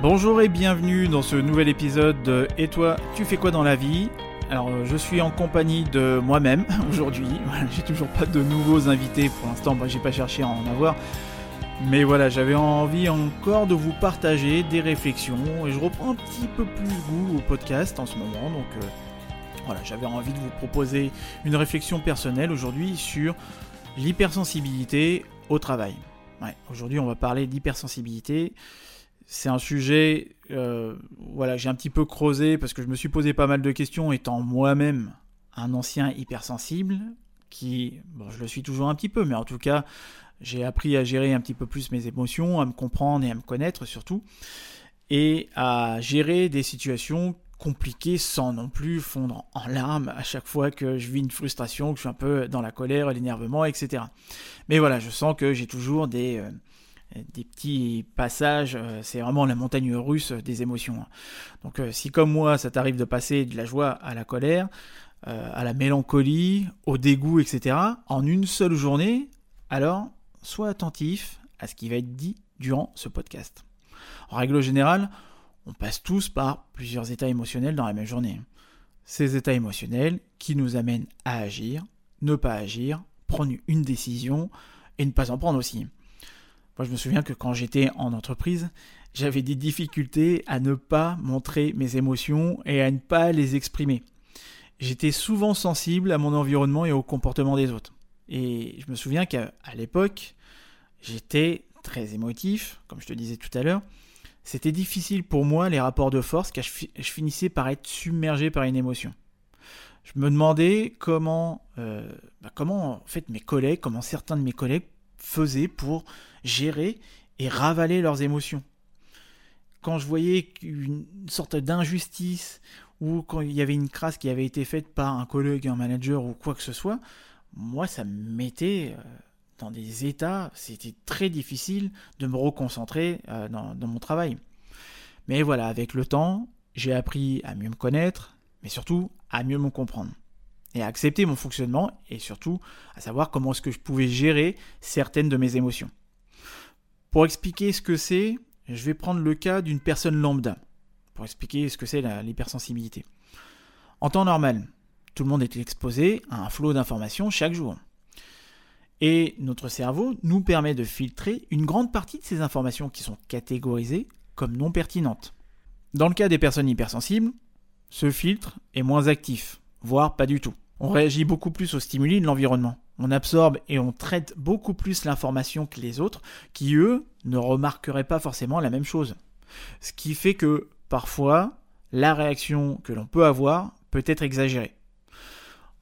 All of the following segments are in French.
Bonjour et bienvenue dans ce nouvel épisode de Et toi, tu fais quoi dans la vie? Alors, je suis en compagnie de moi-même aujourd'hui. j'ai toujours pas de nouveaux invités pour l'instant. J'ai pas cherché à en avoir. Mais voilà, j'avais envie encore de vous partager des réflexions et je reprends un petit peu plus goût au podcast en ce moment. Donc, euh, voilà, j'avais envie de vous proposer une réflexion personnelle aujourd'hui sur l'hypersensibilité au travail. Ouais, aujourd'hui, on va parler d'hypersensibilité c'est un sujet, euh, voilà, j'ai un petit peu creusé parce que je me suis posé pas mal de questions étant moi-même un ancien hypersensible, qui, bon, je le suis toujours un petit peu, mais en tout cas, j'ai appris à gérer un petit peu plus mes émotions, à me comprendre et à me connaître surtout, et à gérer des situations compliquées sans non plus fondre en larmes à chaque fois que je vis une frustration, que je suis un peu dans la colère, l'énervement, etc. Mais voilà, je sens que j'ai toujours des, euh, des petits passages, euh, c'est vraiment la montagne russe des émotions. Hein. Donc euh, si comme moi ça t'arrive de passer de la joie à la colère, euh, à la mélancolie, au dégoût, etc., en une seule journée, alors sois attentif à ce qui va être dit durant ce podcast. En règle générale, on passe tous par plusieurs états émotionnels dans la même journée. Ces états émotionnels qui nous amènent à agir, ne pas agir, prendre une décision et ne pas en prendre aussi. Je me souviens que quand j'étais en entreprise, j'avais des difficultés à ne pas montrer mes émotions et à ne pas les exprimer. J'étais souvent sensible à mon environnement et au comportement des autres. Et je me souviens qu'à l'époque, j'étais très émotif, comme je te disais tout à l'heure. C'était difficile pour moi les rapports de force car je, finissais par être submergé par une émotion. Je me demandais comment, euh, bah, comment en mes collègues, comment certains de mes collègues faisaient pour gérer et ravaler leurs émotions. Quand je voyais une sorte d'injustice ou quand il y avait une crasse qui avait été faite par un collègue, un manager ou quoi que ce soit, moi ça me mettait euh, dans des états, c'était très difficile de me reconcentrer euh, dans, dans mon travail. Mais voilà, avec le temps, j'ai appris à mieux me connaître, mais surtout à mieux me comprendre et à accepter mon fonctionnement et surtout à savoir comment est-ce que je pouvais gérer certaines de mes émotions. Pour expliquer ce que c'est, je vais prendre le cas d'une personne lambda, pour expliquer ce que c'est l'hypersensibilité. En temps normal, tout le monde est exposé à un flot d'informations chaque jour. Et notre cerveau nous permet de filtrer une grande partie de ces informations qui sont catégorisées comme non pertinentes. Dans le cas des personnes hypersensibles, ce filtre est moins actif, voire pas du tout. On réagit beaucoup plus aux stimuli de l'environnement. On absorbe et on traite beaucoup plus l'information que les autres, qui eux ne remarqueraient pas forcément la même chose. Ce qui fait que parfois, la réaction que l'on peut avoir peut être exagérée.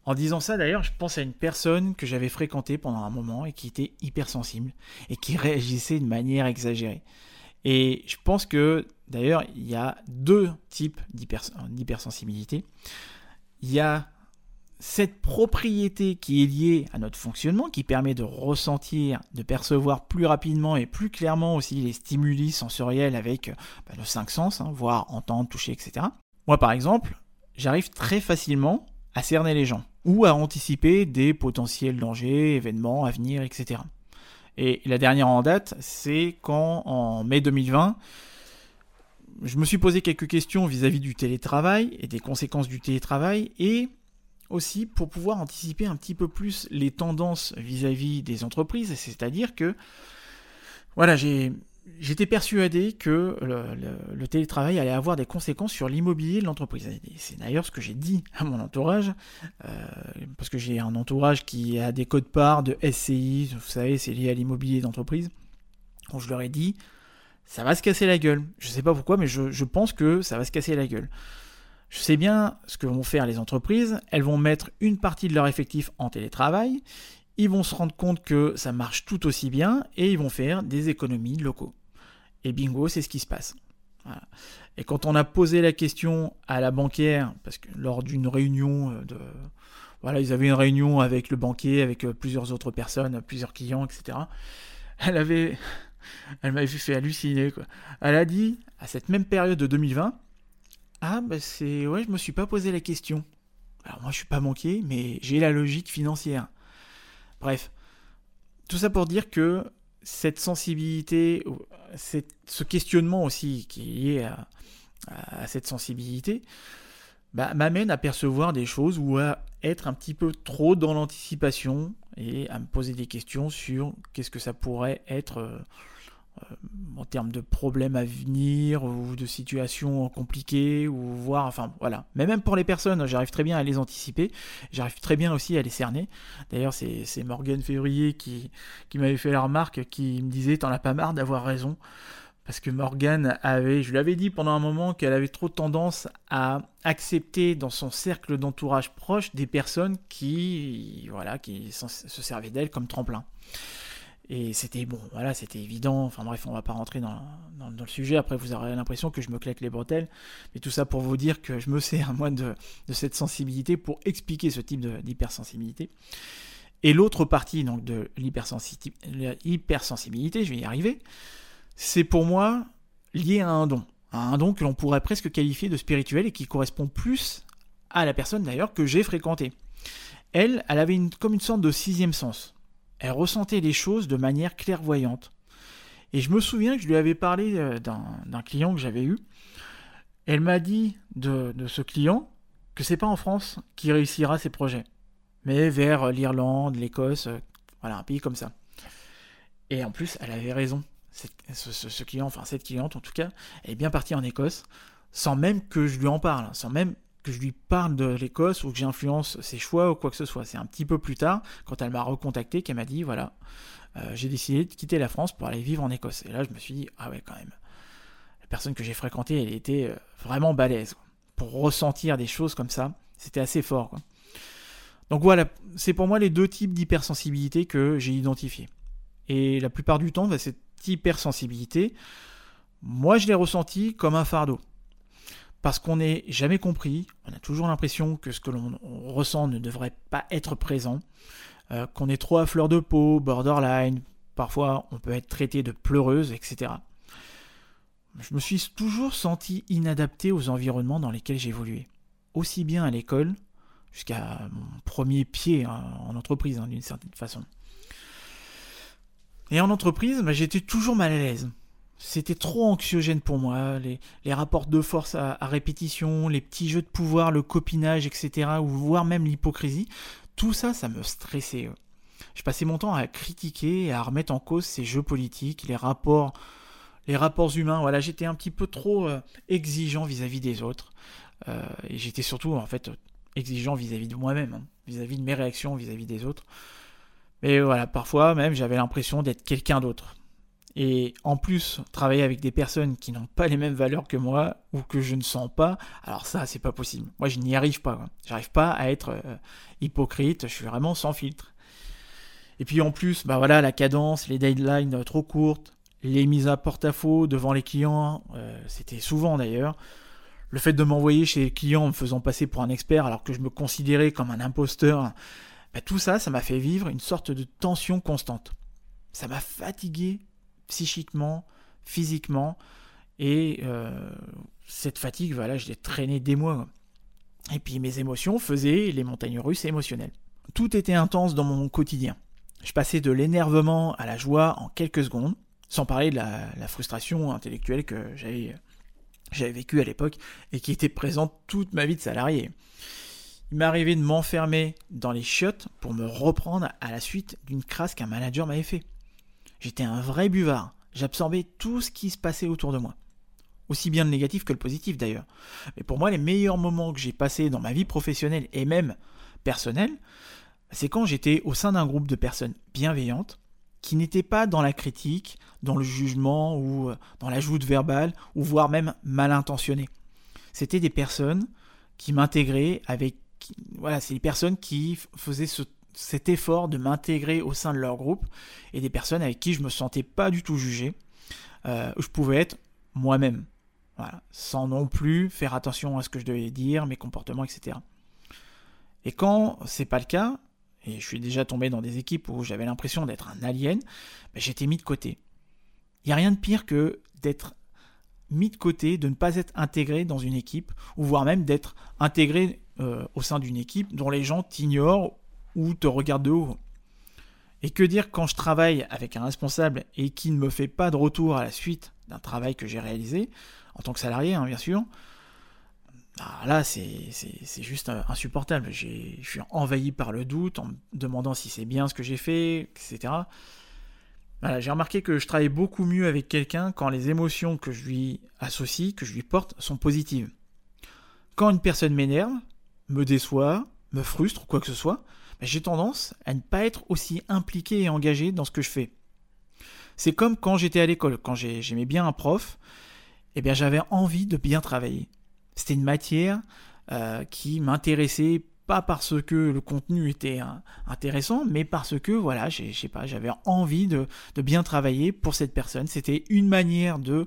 En disant ça, d'ailleurs, je pense à une personne que j'avais fréquentée pendant un moment et qui était hypersensible et qui réagissait de manière exagérée. Et je pense que, d'ailleurs, il y a deux types d'hypersensibilité. Il y a cette propriété qui est liée à notre fonctionnement, qui permet de ressentir, de percevoir plus rapidement et plus clairement aussi les stimuli sensoriels avec bah, nos cinq sens, hein, voir, entendre, toucher, etc. Moi par exemple, j'arrive très facilement à cerner les gens ou à anticiper des potentiels dangers, événements à venir, etc. Et la dernière en date, c'est quand en mai 2020, je me suis posé quelques questions vis-à-vis -vis du télétravail et des conséquences du télétravail et aussi pour pouvoir anticiper un petit peu plus les tendances vis-à-vis des entreprises, c'est-à-dire que voilà, j'étais persuadé que le, télétravail allait avoir des conséquences sur l'immobilier de l'entreprise. C'est d'ailleurs ce que j'ai dit à mon entourage, euh, parce que j'ai un entourage qui a des codes parts de SCI, vous savez, c'est lié à l'immobilier d'entreprise. Donc je leur ai dit, ça va se casser la gueule. Je sais pas pourquoi, mais je, je pense que ça va se casser la gueule. Je sais bien ce que vont faire les entreprises. Elles vont mettre une partie de leur effectif en télétravail. Ils vont se rendre compte que ça marche tout aussi bien et ils vont faire des économies locaux. Et bingo, c'est ce qui se passe. Et quand on a posé la question à la banquière, parce que lors d'une réunion euh, de... Voilà, ils avaient une réunion avec le banquier, avec euh, plusieurs autres personnes, plusieurs clients, etc. Elle avait... Elle m'avait fait halluciner. Elle a dit, à cette même période de 2020, Ah, bah c'est... Ouais, je me suis pas posé la question. Alors moi, je suis pas banquier, mais j'ai la logique financière. Bref. Tout ça pour dire que cette sensibilité, ce questionnement aussi qui est lié à, cette sensibilité, bah, m'amène à percevoir des choses ou à être un petit peu trop dans l'anticipation et à me poser des questions sur qu'est-ce que ça pourrait être euh, en termes de problèmes à venir ou de situations compliquées ou voir enfin voilà. Mais même pour les personnes j'arrive très bien à les anticiper. J'arrive très bien aussi à les cerner. D'ailleurs c'est Morgan Février qui, qui m'avait fait la remarque qui me disait t'en as pas marre d'avoir raison. Parce que Morgane avait, je lui avais dit pendant un moment qu'elle avait trop tendance à accepter dans son cercle d'entourage proche des personnes qui, voilà, qui se servaient d'elle comme tremplin. Et c'était bon, voilà, c'était évident. Enfin bref, on va pas rentrer dans, le sujet. Après, vous aurez l'impression que je me claque les bretelles. Mais tout ça pour vous dire que je me sers, moi, de, de cette sensibilité pour expliquer ce type d'hypersensibilité. Et l'autre partie donc, de l'hypersensibilité, je vais y arriver, c'est pour moi lié à un don. un don que l'on pourrait presque qualifier de spirituel et qui correspond plus à la personne d'ailleurs que j'ai fréquentée. Elle, elle avait comme une sorte de sixième sens. Elle ressentait les choses de manière clairvoyante. Et je me souviens que je lui avais parlé euh, d'un client que j'avais eu. Elle m'a dit de, ce client que c'est pas en France qu'il réussira ses projets, mais vers l'Irlande, l'Écosse, euh, voilà, un pays comme ça. Et en plus, elle avait raison ce, client, enfin cette cliente en tout cas, elle est bien partie en Écosse, sans même que je lui en parle, sans même que je lui parle de l'Écosse ou que j'influence ses choix ou quoi que ce soit. C'est un petit peu plus tard, quand elle m'a recontacté, qu'elle m'a dit, voilà, euh, j'ai décidé de quitter la France pour aller vivre en Écosse. Et là, je me suis dit, ah ouais, quand même. La personne que j'ai fréquentée, elle était euh, vraiment balèze. Pour ressentir des choses comme ça, c'était assez fort. Donc voilà, c'est pour moi les deux types d'hypersensibilité que j'ai identifiés. Et la plupart du temps, bah, c'est hypersensibilité, moi je l'ai ressenti comme un fardeau. Parce qu'on n'est jamais compris, on a toujours l'impression que ce que l'on ressent ne devrait pas être présent, euh, qu'on est trop à fleur de peau, borderline, parfois on peut être traité de pleureuse, etc. Je me suis toujours senti inadapté aux environnements dans lesquels j'évoluais, aussi bien à l'école jusqu'à mon premier pied hein, en entreprise hein, d'une certaine façon. Et en entreprise, bah, j'étais toujours mal à l'aise. C'était trop anxiogène pour moi, les, rapports de force à, répétition, les petits jeux de pouvoir, le copinage, etc., ou voire même l'hypocrisie, tout ça, ça me stressait. Je passais mon temps à critiquer et à remettre en cause ces jeux politiques, les rapports, les rapports humains. J'étais un petit peu trop euh, exigeant vis-à-vis des autres. Euh, et j'étais surtout, en fait, exigeant vis-à-vis de moi-même, hein, vis-à-vis de mes réactions vis à -vis des autres. Mais voilà, parfois même j'avais l'impression d'être quelqu'un d'autre. Et en plus, travailler avec des personnes qui n'ont pas les mêmes valeurs que moi ou que je ne sens pas, alors ça, c'est pas possible. Moi, je n'y arrive pas. J'arrive pas à être euh, hypocrite. Je suis vraiment sans filtre. Et puis en plus, bah voilà, la cadence, les deadlines trop courtes, les mises à porte-à-faux devant les clients, euh, c'était souvent d'ailleurs. Le fait de m'envoyer chez les clients en me faisant passer pour un expert alors que je me considérais comme un imposteur, bah, tout ça, ça m'a fait vivre une sorte de tension constante. Ça m'a fatigué psychiquement, physiquement, et euh, cette fatigue, voilà, je l'ai traînée des mois. Et puis mes émotions faisaient les montagnes russes émotionnelles. Tout était intense dans mon quotidien. Je passais de l'énervement à la joie en quelques secondes, sans parler de la, frustration intellectuelle que j'avais j'avais vécue à l'époque et qui était présente toute ma vie de salarié. Il arrivé de m'enfermer dans les chiottes pour me reprendre à la suite d'une crasse qu'un manager m'avait fait. J'étais un vrai buvard. J'absorbais tout ce qui se passait autour de moi. Aussi bien le négatif que le positif d'ailleurs. Mais pour moi, les meilleurs moments que j'ai passés dans ma vie professionnelle et même personnelle, c'est quand j'étais au sein d'un groupe de personnes bienveillantes qui n'étaient pas dans la critique, dans le jugement ou euh, dans l'ajout verbale ou voire même mal intentionnées. C'était des personnes qui m'intégraient avec voilà, c'est les personnes qui faisaient cet effort de m'intégrer au sein de leur groupe et des personnes avec qui je me sentais pas du tout jugé, euh, je pouvais être moi-même. Sans non plus faire attention à ce que je devais dire, mes comportements, etc. Et quand c'est pas le cas, et je suis déjà tombé dans des équipes où j'avais l'impression d'être un alien, ben, j'étais mis de côté. Il n'y a rien de pire que d'être mis de côté, de ne pas être intégré dans une équipe, ou voire même d'être intégré euh, au sein d'une équipe dont les gens t'ignorent ou te regardent de haut. Et que dire quand je travaille avec un responsable et qui ne me fait pas de retour à la suite d'un travail que j'ai réalisé, en tant que salarié, hein, bien sûr, bah, là, c'est juste euh, insupportable. Je suis envahi par le doute en me demandant si c'est bien ce que j'ai fait, etc. j'ai remarqué que je travaille beaucoup mieux avec quelqu'un quand les émotions que je lui associe, que je lui porte, sont positives. Quand une personne m'énerve, me déçoit, me frustre, ou quoi que ce soit, j'ai tendance à ne pas être aussi impliqué et engagé dans ce que je fais. C'est comme quand j'étais à l'école, quand j'aimais bien un prof, eh bien j'avais envie de bien travailler. C'était une matière euh, qui m'intéressait pas parce que le contenu était intéressant, mais parce que voilà, je sais pas, j'avais envie de, bien travailler pour cette personne. C'était une manière de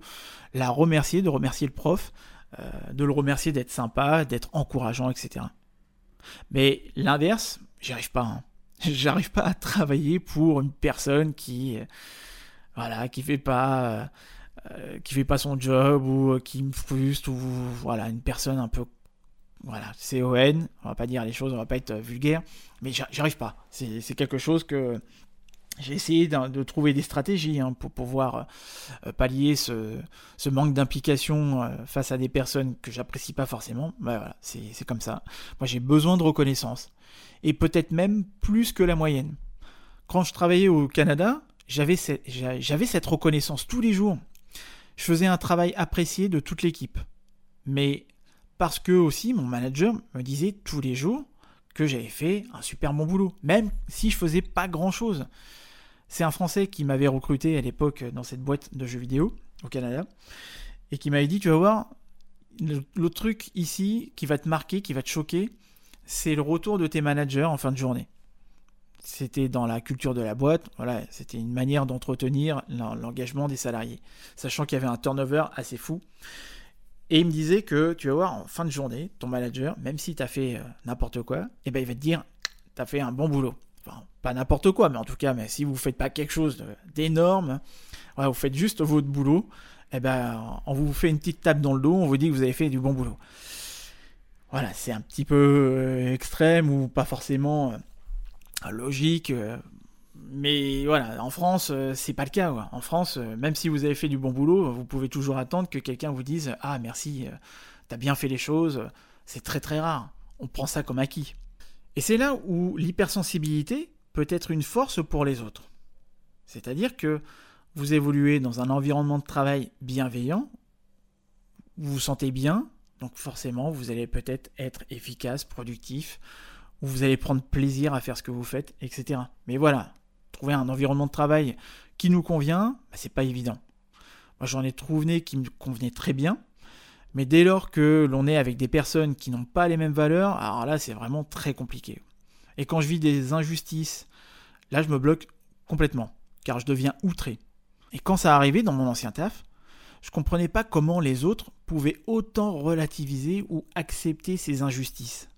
la remercier, de remercier le prof, euh, de le remercier d'être sympa, d'être encourageant, etc. Mais l'inverse, j'y arrive pas. Hein. J'arrive pas à travailler pour une personne qui, voilà, qui fait pas euh, qui fait pas son job ou euh, qui me frustre ou voilà une personne un peu voilà CON on va pas dire les choses on va pas être euh, vulgaire mais j'arrive pas c'est quelque chose que j'ai essayé de, trouver des stratégies hein, pour pouvoir pallier ce, manque d'implication face à des personnes que j'apprécie pas forcément. Bah, voilà, c'est comme ça. Moi, j'ai besoin de reconnaissance. Et peut-être même plus que la moyenne. Quand je travaillais au Canada, j'avais cette reconnaissance tous les jours je faisais un travail apprécié de toute l'équipe. Mais parce que aussi mon manager me disait tous les jours que j'avais fait un super bon boulot, même si je faisais pas grand chose. C'est un Français qui m'avait recruté à l'époque dans cette boîte de jeux vidéo au Canada et qui m'avait dit tu vas voir le, truc ici qui va te marquer, qui va te choquer, c'est le retour de tes managers en fin de journée c'était dans la culture de la boîte, voilà, c'était une manière d'entretenir l'engagement des salariés, sachant qu'il y avait un turnover assez fou. Et il me disait que tu vas voir en fin de journée, ton manager, même si tu as fait euh, n'importe quoi, eh ben il va te dire tu as fait un bon boulot. Pas n'importe quoi, mais en tout cas, mais si vous ne faites pas quelque chose d'énorme, vous faites juste votre boulot, eh ben, on vous fait une petite tape dans le dos, on vous dit que vous avez fait du bon boulot. Voilà, c'est un petit peu euh, extrême ou pas forcément euh, logique. Euh, mais voilà, en France, c'est pas le cas. En France, même si vous avez fait du bon boulot, vous pouvez toujours attendre que quelqu'un vous dise Ah, merci, t'as bien fait les choses. C'est très très rare. On prend ça comme acquis. Et c'est là où l'hypersensibilité peut être une force pour les autres. C'est-à-dire que vous évoluez dans un environnement de travail bienveillant, vous vous sentez bien, donc forcément vous allez peut-être être efficace, productif, vous allez prendre plaisir à faire ce que vous faites, etc. Mais voilà, trouver un environnement de travail qui nous convient, bah, c'est pas évident. Moi, j'en ai trouvé qui me convenait très bien, mais dès lors que l'on est avec des personnes qui n'ont pas les mêmes valeurs, alors là, c'est vraiment très compliqué. Et quand je vis des injustices, là, je me bloque complètement, car je deviens outré. Et quand ça arrivait dans mon ancien taf, je comprenais pas comment les autres pouvaient autant relativiser ou accepter ces injustices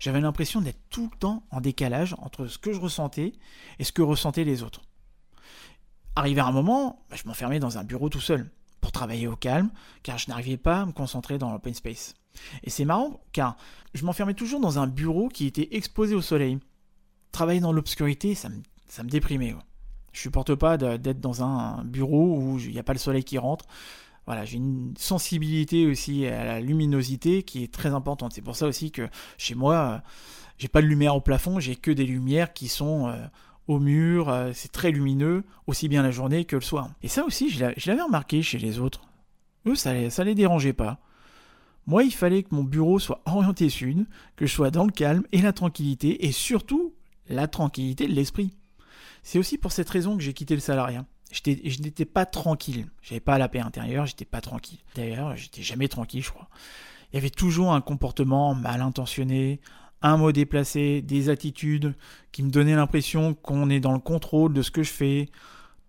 j'avais l'impression d'être tout le temps en décalage entre ce que je ressentais et ce que ressentaient les autres. Arrivé à un moment, bah, je m'enfermais dans un bureau tout seul pour travailler au calme, car je n'arrivais pas à me concentrer dans l'open space. Et c'est marrant, car je m'enfermais toujours dans un bureau qui était exposé au soleil. Travailler dans l'obscurité, ça me, déprimait. Je supporte pas d'être dans un bureau où il n'y a pas le soleil qui rentre voilà, j'ai une sensibilité aussi à la luminosité qui est très importante. C'est pour ça aussi que chez moi, euh, j'ai pas de lumière au plafond, j'ai que des lumières qui sont euh, au mur, euh, c'est très lumineux, aussi bien la journée que le soir. Et ça aussi, je l'avais remarqué chez les autres. Eux, ça, ça les dérangeait pas. Moi, il fallait que mon bureau soit orienté sud, que je sois dans le calme et la tranquillité, et surtout la tranquillité de l'esprit. C'est aussi pour cette raison que j'ai quitté le salariat je n'étais pas tranquille. J'avais pas la paix intérieure, j'étais pas tranquille. D'ailleurs, j'étais jamais tranquille, je crois. Il y avait toujours un comportement mal intentionné, un mot déplacé, des attitudes qui me donnaient l'impression qu'on est dans le contrôle de ce que je fais.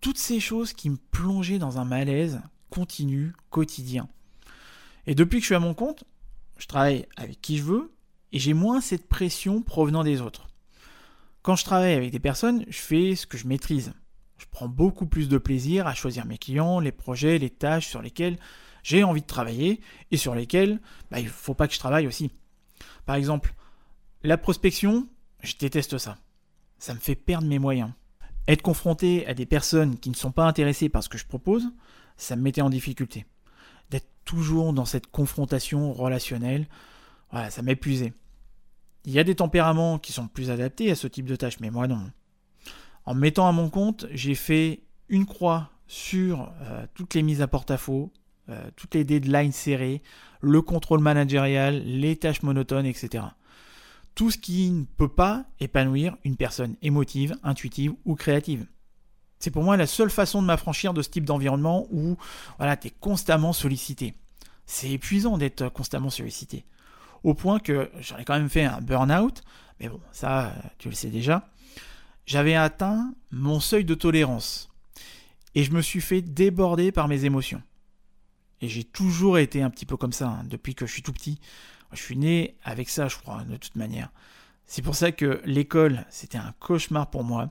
Toutes ces choses qui me plongeaient dans un malaise continu, quotidien. Et depuis que je suis à mon compte, je travaille avec qui je veux et j'ai moins cette pression provenant des autres. Quand je travaille avec des personnes, je fais ce que je maîtrise. Je prends beaucoup plus de plaisir à choisir mes clients, les projets, les tâches sur lesquelles j'ai envie de travailler et sur lesquelles bah, il ne faut pas que je travaille aussi. Par exemple, la prospection, je déteste ça. Ça me fait perdre mes moyens. Être confronté à des personnes qui ne sont pas intéressées par ce que je propose, ça me mettait en difficulté. D'être toujours dans cette confrontation relationnelle, voilà, ça m'épuisait. Il y a des tempéraments qui sont plus adaptés à ce type de tâche, mais moi non. En me mettant à mon compte, j'ai fait une croix sur euh, toutes les mises à porte-à-faux, euh, toutes les deadlines serrées, le contrôle managérial, les tâches monotones, etc. Tout ce qui ne peut pas épanouir une personne émotive, intuitive ou créative. C'est pour moi la seule façon de m'affranchir de ce type d'environnement où voilà, tu es constamment sollicité. C'est épuisant d'être constamment sollicité. Au point que j'en ai quand même fait un burn-out, mais bon, ça, tu le sais déjà. J'avais atteint mon seuil de tolérance. Et je me suis fait déborder par mes émotions. Et j'ai toujours été un petit peu comme ça, hein, depuis que je suis tout petit. Je suis né avec ça, je crois, de toute manière. C'est pour ça que l'école, c'était un cauchemar pour moi.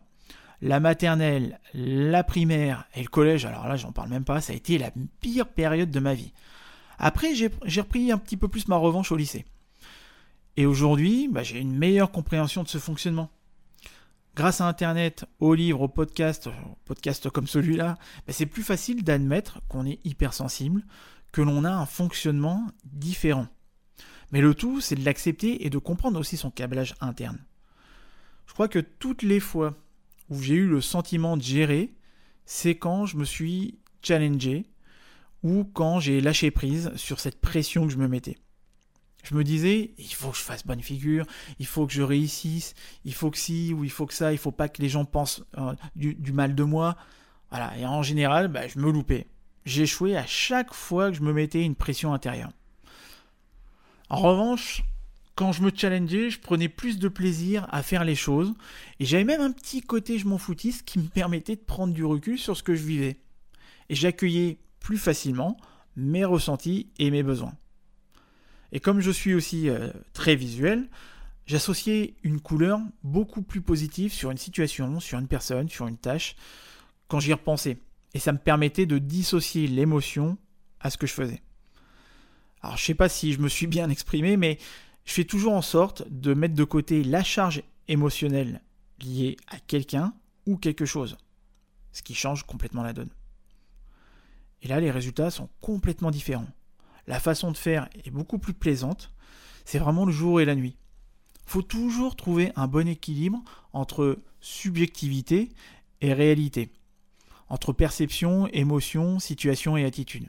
La maternelle, la primaire et le collège, alors là, j'en parle même pas, ça a été la pire période de ma vie. Après, j'ai repris un petit peu plus ma revanche au lycée. Et aujourd'hui, bah, j'ai une meilleure compréhension de ce fonctionnement grâce à Internet, aux livres, aux podcasts, aux podcasts comme celui-là, ben, c'est plus facile d'admettre qu'on est hypersensible, que l'on a un fonctionnement différent. Mais le tout, c'est de l'accepter et de comprendre aussi son câblage interne. Je crois que toutes les fois où j'ai eu le sentiment de gérer, c'est quand je me suis challengé ou quand j'ai lâché prise sur cette pression que je me mettais. Je me disais, il faut que je fasse bonne figure, il faut que je réussisse, il faut que si ou il faut que ça, il faut pas que les gens pensent euh, du, mal de moi. Voilà, et en général, bah, je me loupais. J'échouais à chaque fois que je me mettais une pression intérieure. En revanche, quand je me challengeais, je prenais plus de plaisir à faire les choses, et j'avais même un petit côté je m'en foutiste qui me permettait de prendre du recul sur ce que je vivais. Et j'accueillais plus facilement mes ressentis et mes besoins. Et comme je suis aussi euh, très visuel, j'associais une couleur beaucoup plus positive sur une situation, sur une personne, sur une tâche, quand j'y repensais. Et ça me permettait de dissocier l'émotion à ce que je faisais. Alors je sais pas si je me suis bien exprimé, mais je fais toujours en sorte de mettre de côté la charge émotionnelle liée à quelqu'un ou quelque chose. Ce qui change complètement la donne. Et là, les résultats sont complètement différents la façon de faire est beaucoup plus plaisante. C'est vraiment le jour et la nuit. Faut toujours trouver un bon équilibre entre subjectivité et réalité, entre perception, émotion, situation et attitude.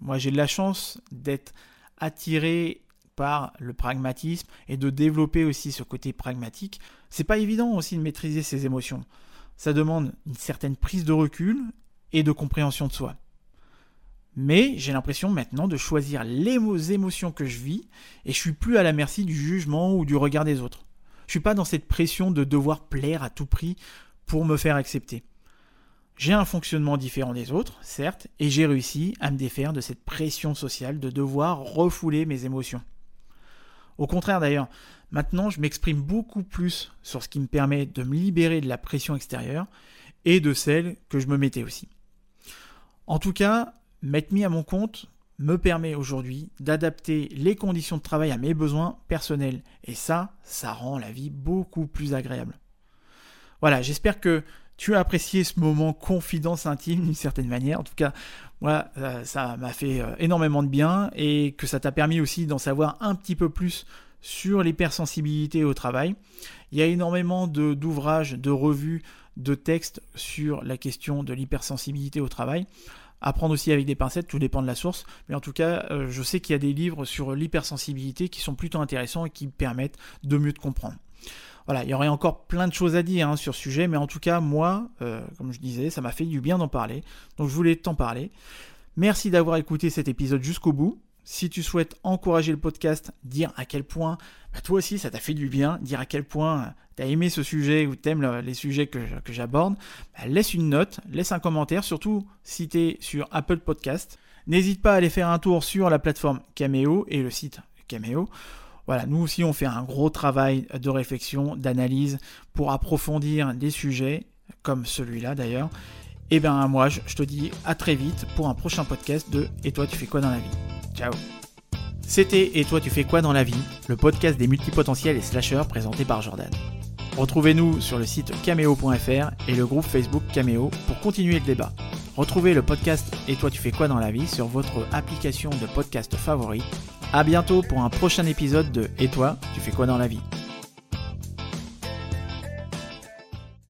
Moi, j'ai de la chance d'être attiré par le pragmatisme et de développer aussi ce côté pragmatique. C'est pas évident aussi de maîtriser ses émotions. Ça demande une certaine prise de recul et de compréhension de soi. Mais j'ai l'impression maintenant de choisir les émotions que je vis et je suis plus à la merci du jugement ou du regard des autres. Je suis pas dans cette pression de devoir plaire à tout prix pour me faire accepter. J'ai un fonctionnement différent des autres, certes, et j'ai réussi à me défaire de cette pression sociale de devoir refouler mes émotions. Au contraire d'ailleurs, maintenant je m'exprime beaucoup plus sur ce qui me permet de me libérer de la pression extérieure et de celle que je me mettais aussi. En tout cas, M'être mis à mon compte me permet aujourd'hui d'adapter les conditions de travail à mes besoins personnels. Et ça, ça rend la vie beaucoup plus agréable. Voilà, j'espère que tu as apprécié ce moment confidence intime d'une certaine manière. En tout cas, moi, euh, ça m'a fait euh, énormément de bien et que ça t'a permis aussi d'en savoir un petit peu plus sur l'hypersensibilité au travail. Il y a énormément d'ouvrages, de, revues, de textes sur la question de l'hypersensibilité au travail à prendre aussi avec des pincettes, tout dépend de la source. Mais en tout cas, euh, je sais qu'il y a des livres sur l'hypersensibilité qui sont plutôt intéressants et qui permettent de mieux te comprendre. Voilà, il y aurait encore plein de choses à dire hein, sur ce sujet, mais en tout cas, moi, euh, comme je disais, ça m'a fait du bien d'en parler. Donc je voulais t'en parler. Merci d'avoir écouté cet épisode jusqu'au bout. Si tu souhaites encourager le podcast, dire à quel point bah, toi aussi ça t'a fait du bien, dire à quel point tu as aimé ce sujet ou tu aimes les sujets que, j'aborde, bah, laisse une note, laisse un commentaire, surtout si tu sur Apple Podcast. N'hésite pas à aller faire un tour sur la plateforme Cameo et le site Cameo. Voilà, nous aussi on fait un gros travail de réflexion, d'analyse pour approfondir des sujets comme celui-là d'ailleurs. Et bien moi je te dis à très vite pour un prochain podcast de Et toi tu fais quoi dans la vie? Ciao C'était Et toi tu fais quoi dans la vie? Le podcast des multipotentiels et slasheurs présenté par Jordan. Retrouvez-nous sur le site cameo.fr et le groupe Facebook Cameo pour continuer le débat. Retrouvez le podcast Et toi tu fais quoi dans la vie sur votre application de podcast favori. A bientôt pour un prochain épisode de Et toi tu fais quoi dans la vie?